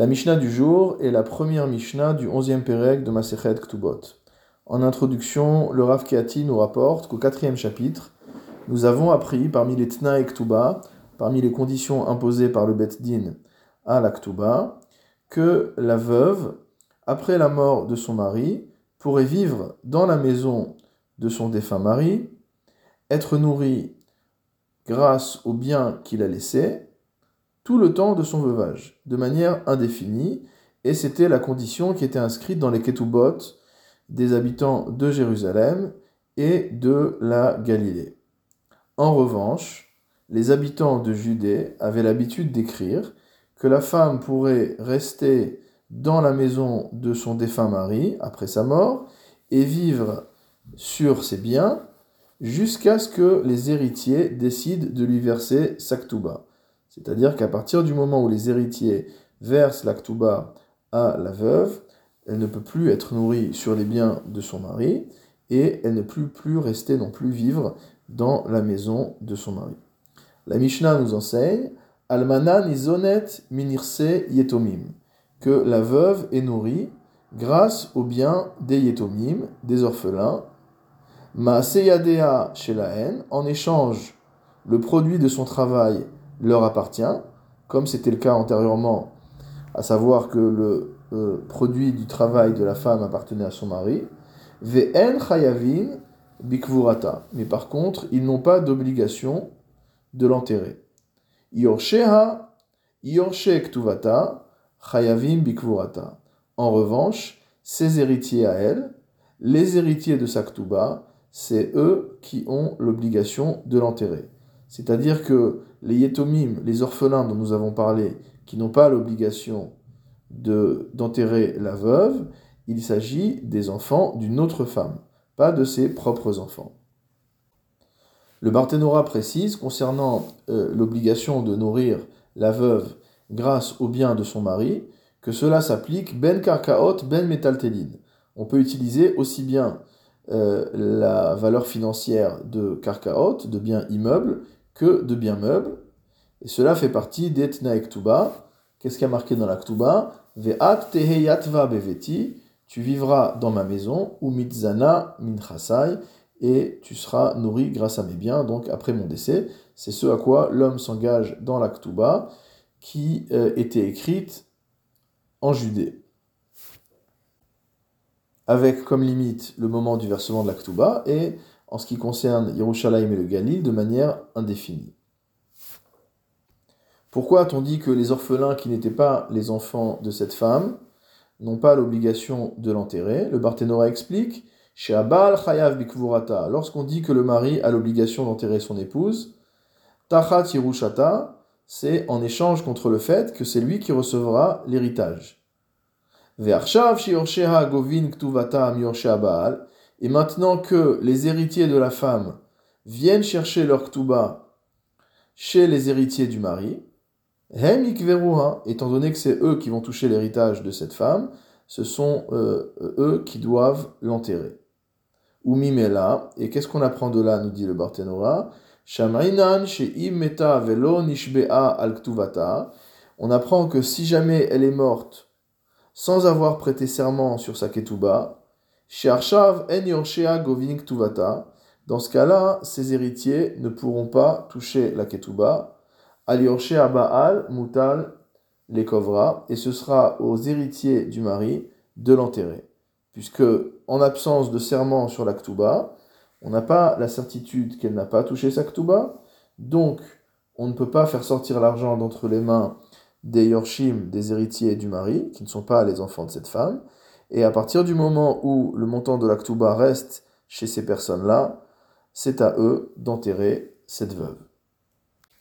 La Mishnah du jour est la première Mishnah du 11e Pérec de Masechet Ktubot. En introduction, le Rav Keati nous rapporte qu'au quatrième chapitre, nous avons appris parmi les Tna et Ktuba, parmi les conditions imposées par le Bet Din à la Ktuba, que la veuve, après la mort de son mari, pourrait vivre dans la maison de son défunt mari, être nourrie grâce au bien qu'il a laissé, le temps de son veuvage, de manière indéfinie, et c'était la condition qui était inscrite dans les Ketubot des habitants de Jérusalem et de la Galilée. En revanche, les habitants de Judée avaient l'habitude d'écrire que la femme pourrait rester dans la maison de son défunt mari après sa mort et vivre sur ses biens jusqu'à ce que les héritiers décident de lui verser sa c'est-à-dire qu'à partir du moment où les héritiers versent l'actuba à la veuve, elle ne peut plus être nourrie sur les biens de son mari et elle ne peut plus rester non plus vivre dans la maison de son mari. La Mishnah nous enseigne Almana nizonet minirse yetomim que la veuve est nourrie grâce aux biens des yetomim, des orphelins, ma seyadea haine, en échange le produit de son travail leur appartient, comme c'était le cas antérieurement, à savoir que le euh, produit du travail de la femme appartenait à son mari. Ve'en chayavin bikvurata. Mais par contre, ils n'ont pas d'obligation de l'enterrer. Yorsheha, yorshe chayavim bikvurata. En revanche, ses héritiers à elle, les héritiers de sa c'est eux qui ont l'obligation de l'enterrer. C'est-à-dire que les yetomim, les orphelins dont nous avons parlé, qui n'ont pas l'obligation d'enterrer la veuve, il s'agit des enfants d'une autre femme, pas de ses propres enfants. Le Barthénora précise, concernant euh, l'obligation de nourrir la veuve grâce au bien de son mari, que cela s'applique ben karkaot, ben metaltelin. On peut utiliser aussi bien euh, la valeur financière de karkaot, de biens immeubles, que de biens meubles. Et cela fait partie des Ktuba. Qu'est-ce qui a marqué dans la Ktuba Ve'at teheyatva beveti, tu vivras dans ma maison, ou mitzana et tu seras nourri grâce à mes biens, donc après mon décès. C'est ce à quoi l'homme s'engage dans la Ktuba, qui euh, était écrite en Judée. Avec comme limite le moment du versement de la Ktuba, et en ce qui concerne Yerushalayim et le Galil de manière indéfinie. Pourquoi a-t-on dit que les orphelins qui n'étaient pas les enfants de cette femme n'ont pas l'obligation de l'enterrer? Le Barthénora explique chez Chayav Bikvurata, lorsqu'on dit que le mari a l'obligation d'enterrer son épouse, Tachat Yerushata, c'est en échange contre le fait que c'est lui qui recevra l'héritage. Et maintenant que les héritiers de la femme viennent chercher leur ktuba chez les héritiers du mari, étant donné que c'est eux qui vont toucher l'héritage de cette femme, ce sont euh, eux qui doivent l'enterrer. Ou mimela, et qu'est-ce qu'on apprend de là, nous dit le Barthénora? Shamrinan meta velo nishbea al. On apprend que si jamais elle est morte sans avoir prêté serment sur sa ketuba, en Dans ce cas-là, ses héritiers ne pourront pas toucher la ketuba. Al Baal Mutal les kovra, et ce sera aux héritiers du mari de l'enterrer. Puisque, en absence de serment sur la ketuba, on n'a pas la certitude qu'elle n'a pas touché sa ketuba, donc on ne peut pas faire sortir l'argent d'entre les mains des yorshim, des héritiers du mari, qui ne sont pas les enfants de cette femme, et à partir du moment où le montant de l'actuba reste chez ces personnes-là, c'est à eux d'enterrer cette veuve.